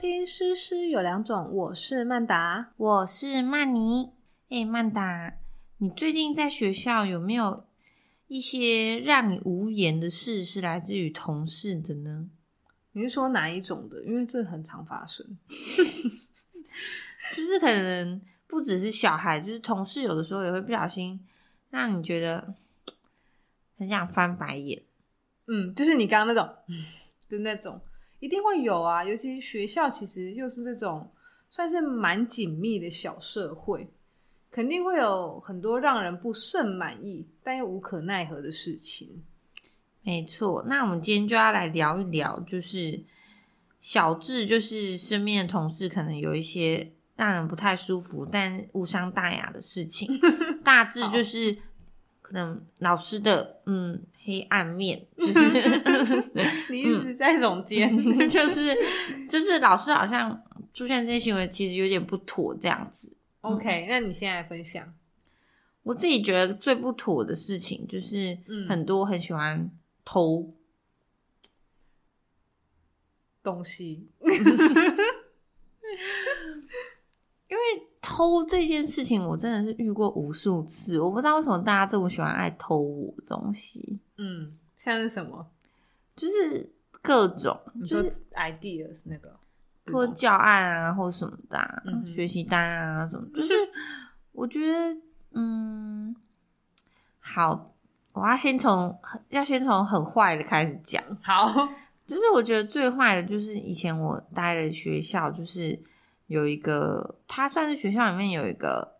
听《诗诗有两种》，我是曼达，我是曼妮。哎，曼达，你最近在学校有没有一些让你无言的事是来自于同事的呢？你是说哪一种的？因为这很常发生，就是可能不只是小孩，就是同事有的时候也会不小心让你觉得很想翻白眼。嗯，就是你刚刚那种 的那种。一定会有啊，尤其学校其实又是这种算是蛮紧密的小社会，肯定会有很多让人不甚满意但又无可奈何的事情。没错，那我们今天就要来聊一聊，就是小智，就是身边的同事可能有一些让人不太舒服但无伤大雅的事情，大致就是。可能老师的嗯黑暗面，就是 你一直在总结，就是就是老师好像出现这些行为，其实有点不妥这样子。OK，那你现在分享，我自己觉得最不妥的事情就是很多很喜欢偷东西。因为偷这件事情，我真的是遇过无数次。我不知道为什么大家这么喜欢爱偷我东西。嗯，像是什么？就是各种，就是 ideas 那个，或教案啊，或什么的，学习单啊什么。就是 我觉得，嗯，好，我要先从要先从很坏的开始讲。好，就是我觉得最坏的就是以前我待的学校，就是。有一个，他算是学校里面有一个，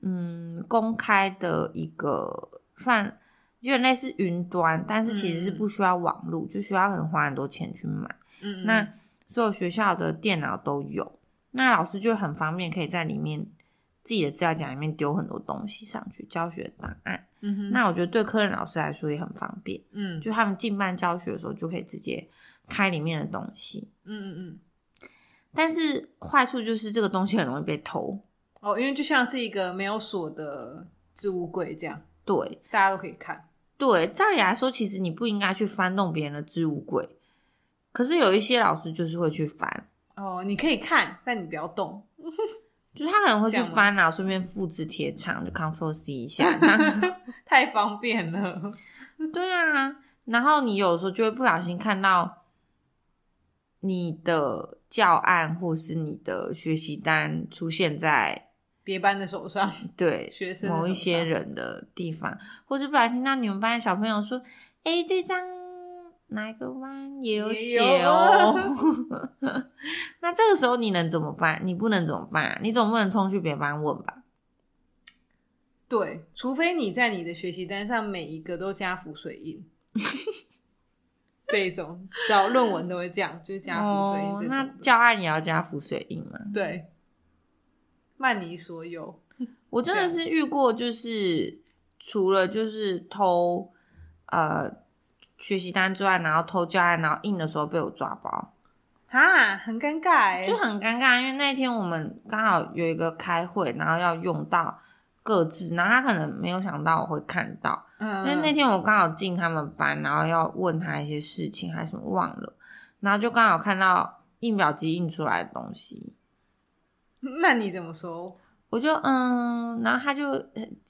嗯，公开的一个，算有点类似云端，但是其实是不需要网络，就需要可能花很多钱去买。嗯，那所有学校的电脑都有，那老师就很方便，可以在里面自己的资料夹里面丢很多东西上去，教学档案。嗯哼，那我觉得对科任老师来说也很方便。嗯，就他们进班教学的时候，就可以直接开里面的东西。嗯嗯嗯。但是坏处就是这个东西很容易被偷哦，因为就像是一个没有锁的置物柜这样，对，大家都可以看。对，照理来说，其实你不应该去翻动别人的置物柜，可是有一些老师就是会去翻。哦，你可以看，但你不要动，就是他可能会去翻啊，顺便复制贴墙，就 Ctrl C 一下 太方便了。对啊，然后你有时候就会不小心看到你的。教案或是你的学习单出现在别班的手上，对学生某一些人的地方，或是不然听到你们班的小朋友说：“哎，这张哪个班也有写哦。”那这个时候你能怎么办？你不能怎么办？你总不能冲去别班问吧？对，除非你在你的学习单上每一个都加浮水印。这一种找论文都会这样，就是加浮水印。那教案也要加浮水印吗？对，曼尼所有，我真的是遇过，就是除了就是偷呃学习单之外，然后偷教案，然后印的时候被我抓包，哈，很尴尬，就很尴尬，因为那天我们刚好有一个开会，然后要用到。各自，然后他可能没有想到我会看到，嗯因为那天我刚好进他们班，然后要问他一些事情还是什么忘了，然后就刚好看到印表机印出来的东西。那你怎么说？我就嗯，然后他就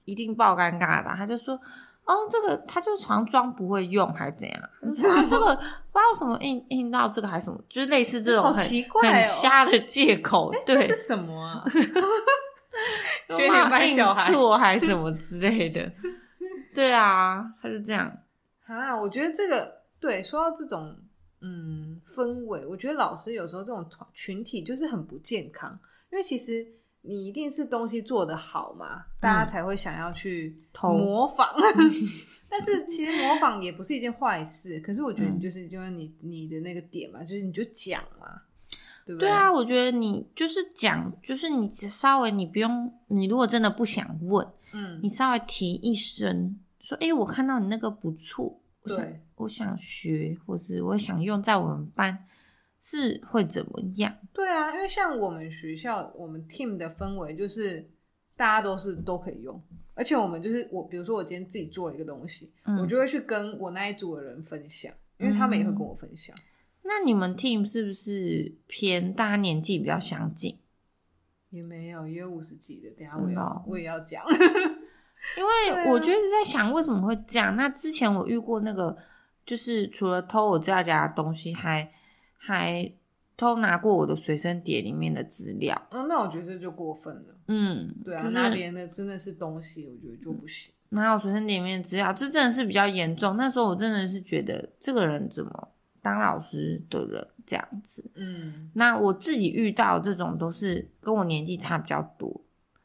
一定爆尴尬的，他就说：“哦，这个他就常装不会用还是怎样？啊，这个不知道什么印印到这个还是什么，就是类似这种很很瞎的借口。对，这是什么啊？” 缺点班小孩错还是什么之类的，对啊，他是这样啊。我觉得这个对，说到这种嗯氛围，我觉得老师有时候这种团群体就是很不健康，因为其实你一定是东西做得好嘛，大家才会想要去模仿。但是其实模仿也不是一件坏事，可是我觉得你就是就是你你的那个点嘛，就是你就讲嘛。对啊，我觉得你就是讲，就是你稍微你不用，你如果真的不想问，嗯，你稍微提一声，说，哎，我看到你那个不错，对，我想学，或是我想用在我们班，是会怎么样？对啊，因为像我们学校，我们 team 的氛围就是大家都是都可以用，而且我们就是我，比如说我今天自己做了一个东西，我就会去跟我那一组的人分享，因为他们也会跟我分享。那你们 team 是不是偏大家年纪比较相近？也没有，也有五十几的。等下我也哦我也要讲。因为我就是在想为什么会这样。那之前我遇过那个，就是除了偷我指甲夹的东西，还还偷拿过我的随身碟里面的资料。嗯，那我觉得这就过分了。嗯，对啊，就是拿别人的真的是东西，我觉得就不行。拿我随身碟里面的资料，这真的是比较严重。那时候我真的是觉得这个人怎么当老师的人这样子。嗯，那我自己遇到这种都是跟我年纪差比较多，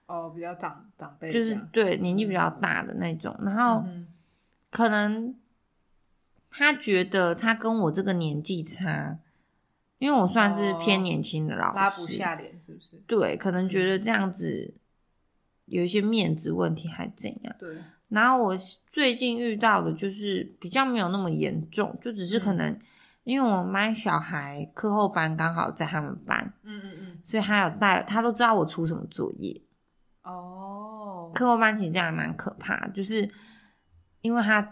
哦，比较长长辈就是对年纪比较大的那种，然后嗯可能他觉得他跟我这个年纪差，因为我算是偏年轻的老哼拉师，不下脸是不是？对，可能觉嗯。得这样子有一些面子问题还怎样。对，然后我最近遇到的就是比较没有那么严重，就只是可嗯。能因为我们班小孩课后班刚好在他们班，嗯嗯嗯，所以他有带，他都知道我出什么作业。哦，课后班其实这样还蛮可怕，就是因为他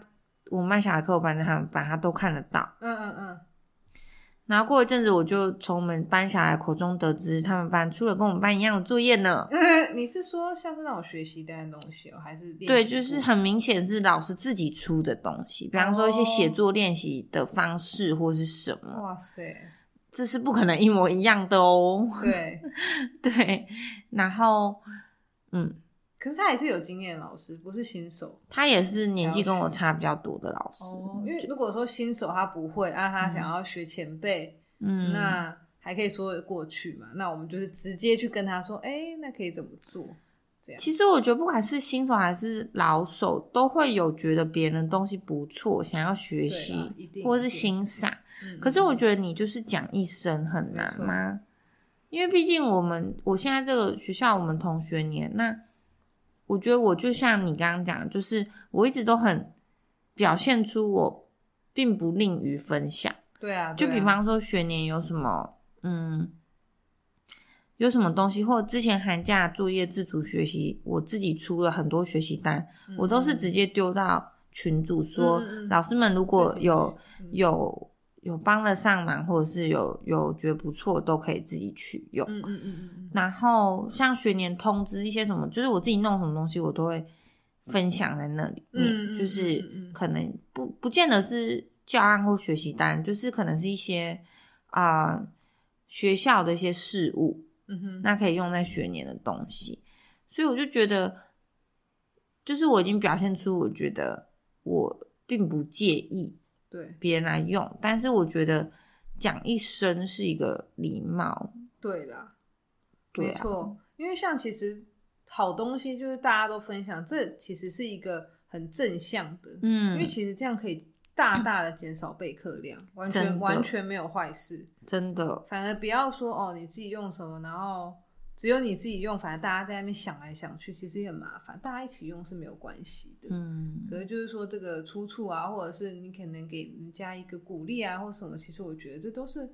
我们班小孩课后班在他们班，他都看得到。嗯嗯嗯，然后过一阵子，我就从我们班小孩口中得知，他们班出了跟我们班一样的作业呢。你是说像是那种学习单的东西哦，还是练对，就是很明显是老师自己出的东西，比方说一些写哦作练习的方式或是什么，哇塞，这是不可能一模一样的哦。对，对，然后嗯，可是他也是有经验的老师，不是新手他也是年纪跟我差比较多的老师，哦。因为如果说新手他不会，啊，他想要学前辈，嗯，那还可以说得过去嘛。那我们就是直接去跟他说，哎，那可以怎么做？这样，其实我觉得不管是新手还是老手，都会有觉得别人的东西不错，想要学习或是欣赏。嗯可是我，觉得你就是讲一声很难吗？因为毕竟我们我现在这个学校，我们同学年，那我觉得我就像你刚刚讲，就是我一直都很表现出我并不吝于分享。对啊，就对啊。比方说学年有什么，嗯，有什么东西，或者之前寒假作业自主学习，我自己出了很多学习单，我都是直接丢到群组说，老师们如果有嗯有有帮得上忙，或者是有有觉得不错，都可以自己取用。嗯嗯嗯嗯然后像学年通知一些什么，就是我自己弄什么东西，我都会分享在那里面，嗯嗯嗯就是可能不不见得是教案或学习单，就是可能是一些啊、学校的一些事物，嗯哼，那可以用在学年的东西，所以我就觉得，就是我已经表现出我觉得我并不介意对。别人来用，但是我觉得讲一声是一个礼貌，对啦，对啊没错，因为像其实好东西就是大家都分享，这其实是一个很正向的，嗯，因为其实这样可以大大的减少备课量，完全完全没有坏事。真的，反而不要说哦，你自己用什么，然后只有你自己用，反正大家在那边想来想去，其实也很麻烦。大家一起用是没有关系的。嗯可是就是说这个出处啊，或者是你可能给人家一个鼓励啊，或什么，其实我觉得这都是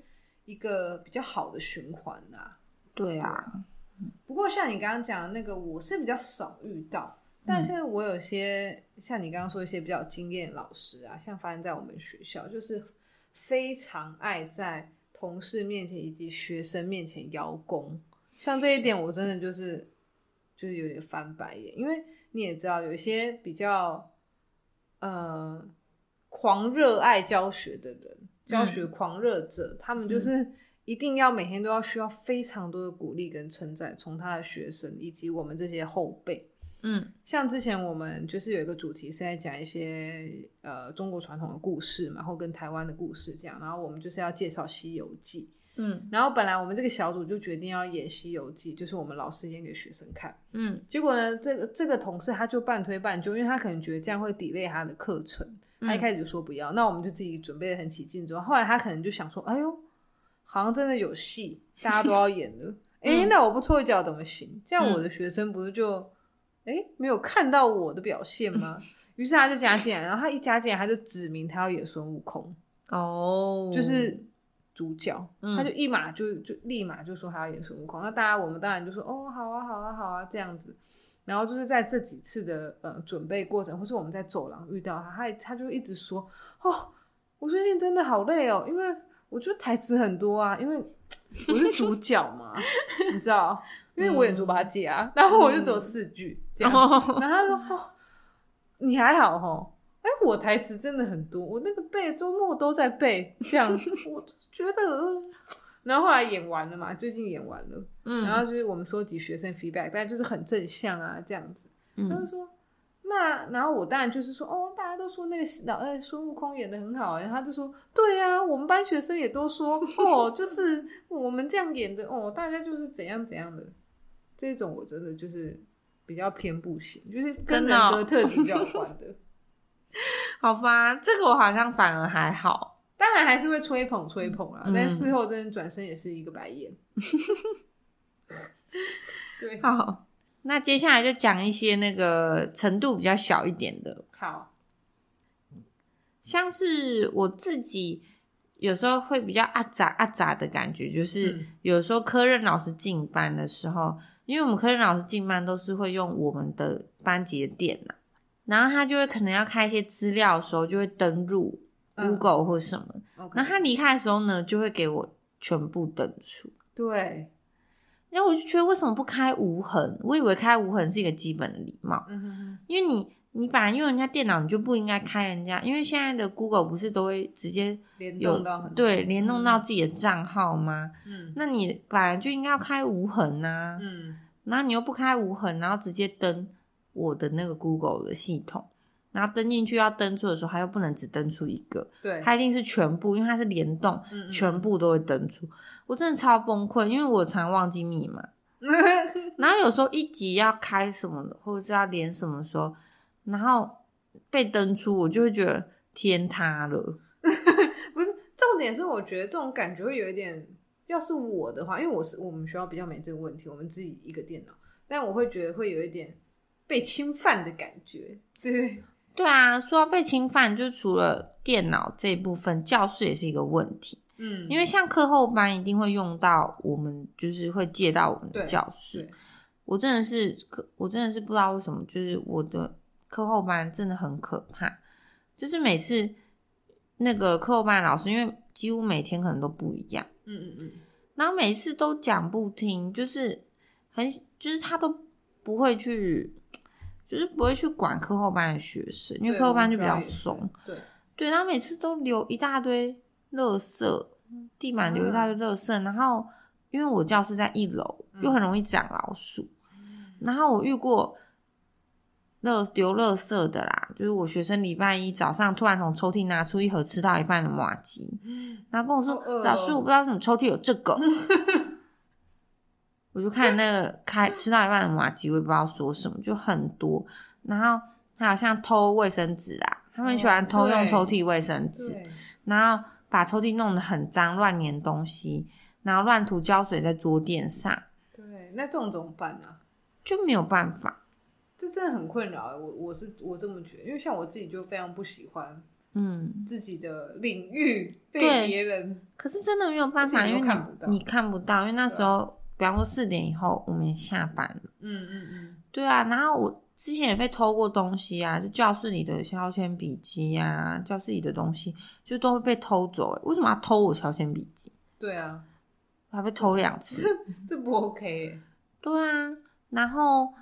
一个比较好的循环啦、对啊，不过像你刚刚讲的那个，我是比较少遇到，但是我有些、像你刚刚说一些比较有经验的老师啊，像发生在我们学校，就是非常爱在同事面前以及学生面前邀功。像这一点，我真的就是就是有点翻白眼，因为你也知道，有一些比较呃狂热爱教学的人，教学狂热者，他们就是一定要每天都要需要非常多的鼓励跟称赞，从他的学生以及我们这些后辈。嗯。像之前我们就是有一个主题是在讲一些呃中国传统的故事嘛，然后跟台湾的故事这样，然后我们就是要介绍《西游记》，嗯然后本来我们这个小组就决定要演《西游记》，就是我们老师演给学生看。嗯结果呢，这个这个同事他就半推半就，因为他可能觉得这样会 delay 他的课程，他一开始就说不要，那我们就自己准备的很起劲。之后后来他可能就想说，哎呦，好像真的有戏，大家都要演了，哎、那我不凑一脚怎么行？这样我的学生不是就哎没有看到我的表现吗？于是他就加进来，然后他一加进来，他就指明他要演孙悟空。哦，就是主角，嗯。他就一马就就立马就说他要演孙悟空，那大家我们当然就说哦好啊好啊好啊这样子，然后就是在这几次的呃准备过程，或是我们在走廊遇到他，他他就一直说哦我最近真的好累哦，因为我觉得台词很多啊，因为我是主角嘛，你知道，因为我演猪八戒啊，然后我就只有四句这样，哦。然后他说：“哦，你还好哈。”哎，我台词真的很多，我那个背周末都在背，这样 我觉得，嗯然后后来演完了嘛，最近演完了，嗯，然后就是我们收集学生 feedback，但就是很正向啊，这样子。他就嗯说，那然后我当然就是说，哦，大家都说那个老呃孙悟空演的很好，然后他就说，对啊，我们班学生也都说，哦，就 是我们这样演的，哦，大家就是怎样怎样的，这种我真的就是比较偏不行，就是跟人格特质比较有关的。好吧，这个我好像反而还好。当然还是会吹捧吹捧啦，嗯。但事后真的转身也是一个白眼。对，好，那接下来就讲一些那个程度比较小一点的，好，像是我自己有时候会比较阿杂阿杂的感觉，就是嗯。有时候科任老师进班的时候，因为我们科任老师进班都是会用我们的班级的电脑，然后他就会可能要开一些资料的时候，就会登入嗯。Google 或什么。然后他离开的时候呢，就会给我全部登出。对，然后我就觉得为什么不开无痕？我以为开无痕是一个基本的礼貌，嗯哼哼，因为你你本来用人家电脑，你就不应该开人家，因为现在的 Google 不是都会直接联有动到很对联动到自己的账号吗？嗯。那你本来就应该要开无痕呐、嗯。然后你又不开无痕，然后直接登我的那个 Google 的系统，然后登进去要登出的时候，它又不能只登出一个，对，它一定是全部，因为它是联动，嗯嗯全部都会登出。我真的超崩溃，因为我常忘记密码。然后有时候一集要开什么的，或者是要连什么的时候，然后被登出，我就会觉得天塌了。不是重点是，我觉得这种感觉会有一点，要是我的话，因为我是我们学校比较没这个问题，我们自己一个电脑，但我会觉得会有一点被侵犯的感觉。对，对啊，说到被侵犯，就除了电脑这一部分，教室也是一个问题。嗯，因为像课后班一定会用到，我们就是会借到我们的教室。我真的是，我真的是不知道为什么，就是我的课后班真的很可怕，就是每次那个课后班老师，因为几乎每天可能都不一样，嗯嗯嗯，然后每次都讲不听，就是很就是他都不会去，就是不会去管课后班的学生，因为课后班就比较。松对，对，然后每次都留一大堆垃圾，地板留一大堆垃圾，然后因为我教室在一楼，又很容易长老鼠，然后我遇过垃丢垃圾的啦，就是我学生礼拜一早上突然从抽屉拿出一盒吃到一半的麻吉，然后跟我说：“哦老师，我不知道为什么抽屉有这个。” 我就看那个开吃到一半的麻吉，我也不知道说什么，就很多。然后还有像偷卫生纸啊，他们喜欢偷用抽屉卫生纸，对，然后把抽屉弄得很脏，乱粘东西，然后乱涂胶水在桌垫上，对，那这种怎么办呢、就没有办法。这真的很困扰欸。我我是我这么觉得，因为像我自己就非常不喜欢嗯，自己的领域对被别人。可是真的没有办法，因为又看不到你你看不到，因为那时候，比方说四点以后我们下班了，嗯嗯嗯，对啊，然后我之前也被偷过东西啊，就教室里的消遣笔机啊，教室里的东西就都会被偷走、欸。为什么要偷我消遣笔机？对啊，我还被偷两次。这不 OK 欸。对啊，然后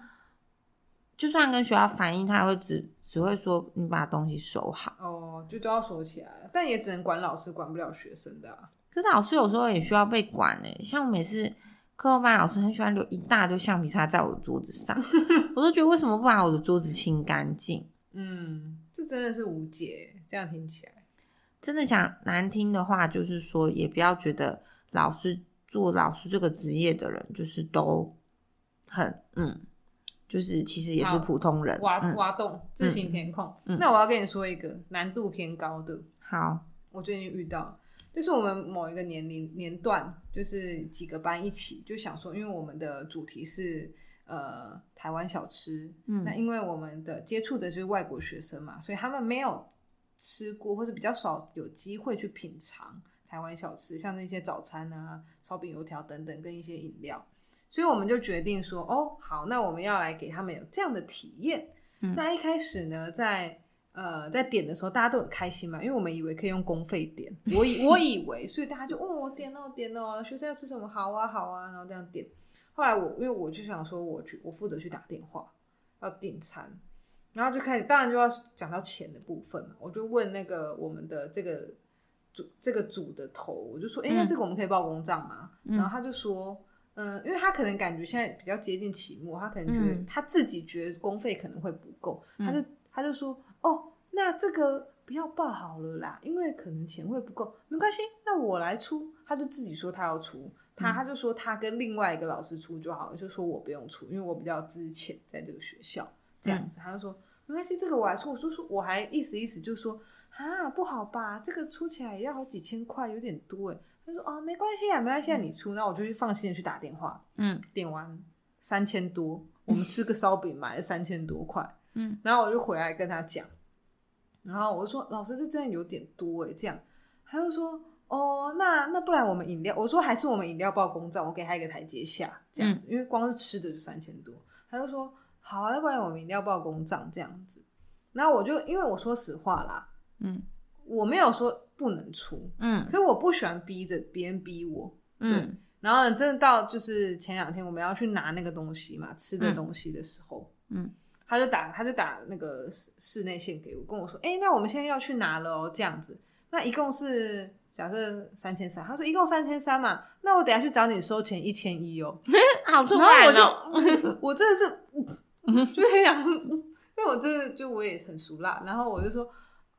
就算跟学校反映，他也会只只会说你把东西收好。哦，就都要收起来，但也只能管老师，管不了学生的、啊。可是老师有时候也需要被管诶，像每次课后班老师很喜欢留一大堆橡皮擦在我的桌子上，我都觉得为什么不把我的桌子清干净？嗯，这真的是无解。这样听起来，真的讲难听的话，就是说也不要觉得老师做老师这个职业的人就是都很嗯，就是其实也是普通人。挖嗯，挖洞，自行填空。嗯那我要跟你说一个难度偏高的，好，我最近遇到，就是我们某一个年龄年段，就是几个班一起就想说，因为我们的主题是呃台湾小吃，嗯那因为我们的接触的就是外国学生嘛，所以他们没有吃过或者比较少有机会去品尝台湾小吃，像那些早餐啊、烧饼、油条等等，跟一些饮料。所以我们就决定说，哦，好，那我们要来给他们有这样的体验。嗯那一开始呢，在呃，在点的时候大家都很开心嘛，因为我们以为可以用公费点，我以我以为，所以大家就哦点哦点哦，学生要吃什么好啊好啊，然后这样点。后来我因为我就想说，我去我负责去打电话要订餐，然后就开始当然就要讲到钱的部分嘛，我就问那个我们的这个组这个组的头，我就说，哎、那这个我们可以报公账吗？然后他就说。嗯，因为他可能感觉现在比较接近期末，他可能觉得、嗯他自己觉得公费可能会不够，他就他就说哦，那这个不要报好了啦，因为可能钱会不够，没关系，那我来出。他就自己说他要出，他他就说他跟另外一个老师出就好了，就说我不用出，因为我比较资浅，在这个学校这样子。他就说没关系，这个我来出。我说说我还意思意思就说啊不好吧，这个出起来也要好几千块，有点多哎。他说哦没关系啊，没关系啊，你出，那我就去放心的去打电话。嗯点完三千多，我们吃个烧饼买了三千多块，嗯，然后我就回来跟他讲，然后我就说老师这真的有点多哎，这样，他就说哦，那那不然我们饮料，我说还是我们饮料报公账，我给他一个台阶下这样子，因为光是吃的就三千多，他就说好啊，要不然我们饮料报公账这样子，然后我就因为我说实话啦，嗯。我没有说不能出，嗯。可是我不喜欢逼着别人逼我，嗯然后真的到就是前两天我们要去拿那个东西嘛，吃的东西的时候，嗯他就打他就打那个室室内线给我，跟我说，哎、那我们现在要去拿了哦，这样子，那一共是假设三千三，他说一共三千三嘛，那我等下去找你收钱一千一哦，好突然后我然哦，就我真的是就很想，那我真的就我也很熟辣，然后我就说。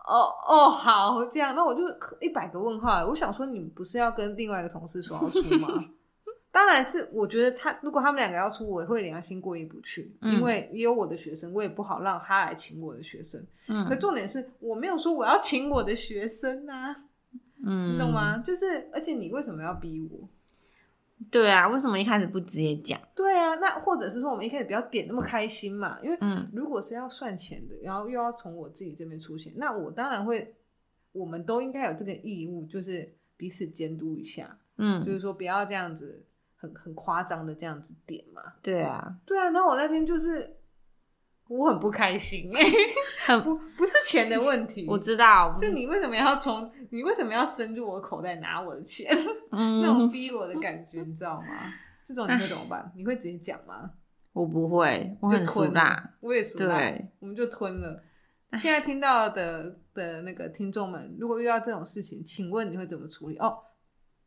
哦哦，好，这样，那我就一百个问号。我想说，你们不是要跟另外一个同事说要出吗？当然是，我觉得他如果他们两个要出，我会良心过意不去，嗯因为也有我的学生，我也不好让他来请我的学生。可嗯重点是我没有说我要请我的学生啊，嗯，你懂？吗？就是，而且你为什么要逼我？对啊，为什么一开始不直接讲？对啊，那或者是说我们一开始不要点那么开心嘛，因为嗯如果是要算钱的，然后又要从我自己这边出钱，那我当然会，我们都应该有这个义务，就是彼此监督一下，嗯就嗯，是说不要这样子很很夸张的这样子点嘛。对啊，对啊，然后我那天就是我很不开心，很不不是钱的问题，我知道，是你为什么要从你为什么要伸入我口袋拿我的钱，嗯那嗯种，逼我的感觉，你知道吗？这种你会怎么办？你会直接讲吗？我不会，我很就吞熟辣，，我也熟辣，对，我们就吞了。现在听到的的那个听众们，如果遇到这种事情，请问你会怎么处理？哦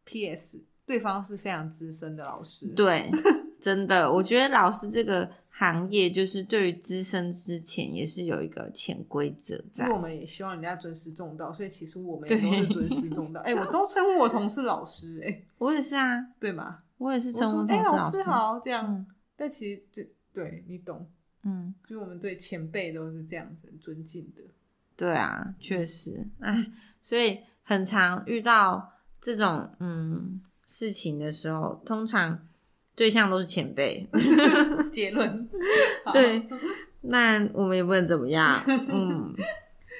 ，P.S. 对方是非常资深的老师，对，真的，我觉得老师这个行业就是对于资深之前也是有一个潜规则在因为。我们也希望人家尊师重道，所以其实我们也都是尊师重道。哎、我都称呼我同事老师、哎，我也是啊，对吗？我也是我称呼说，哎、老师好，这样。嗯但其实这对你懂，嗯，就是我们对前辈都是这样子很尊敬的。对啊，确实，哎，所以很常遇到这种嗯事情的时候，通常对象都是前辈。结论，好对，那我们也不能怎么样，嗯。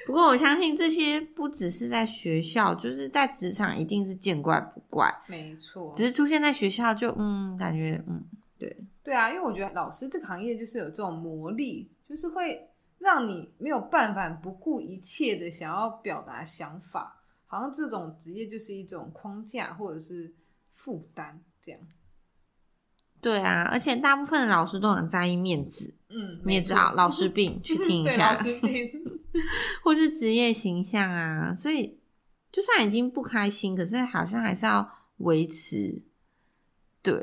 不过我相信这些不只是在学校，就是在职场一定是见怪不怪，没错，只是出现在学校就嗯感觉嗯对，对啊，因为我觉得老师这个行业就是有这种魔力，就是会让你没有办法不顾一切的想要表达想法，好像这种职业就是一种框架或者是负担这样。对啊，而且大部分的老师都很在意面子，嗯，你也知道老师病，去听一下或是职业形象啊，所以就算已经不开心，可是好像还是要维持，对，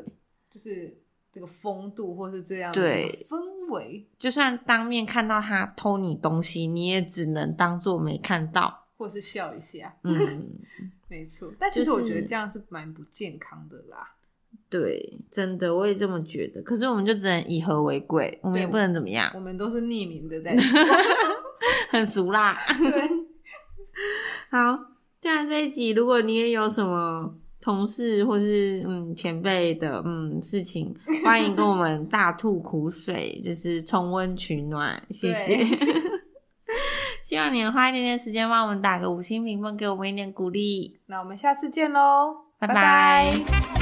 就是这个风度或是这样对氛围，就算当面看到他偷你东西，你也只能当做没看到，或是笑一下，嗯，没错。但其实我觉得这样是蛮不健康的啦。对，真的我也这么觉得，可是我们就只能以和为贵，我们也不能怎么样我，们都是匿名的在 很俗啦。对，好，对啊，这一集如果你也有什么同事或是嗯前辈的嗯事情，欢迎跟我们大吐苦水，就是重温取暖，谢谢对。希望你能花一点点时间帮我们打个五星评分，给我们一点鼓励。那我们下次见喽，拜拜拜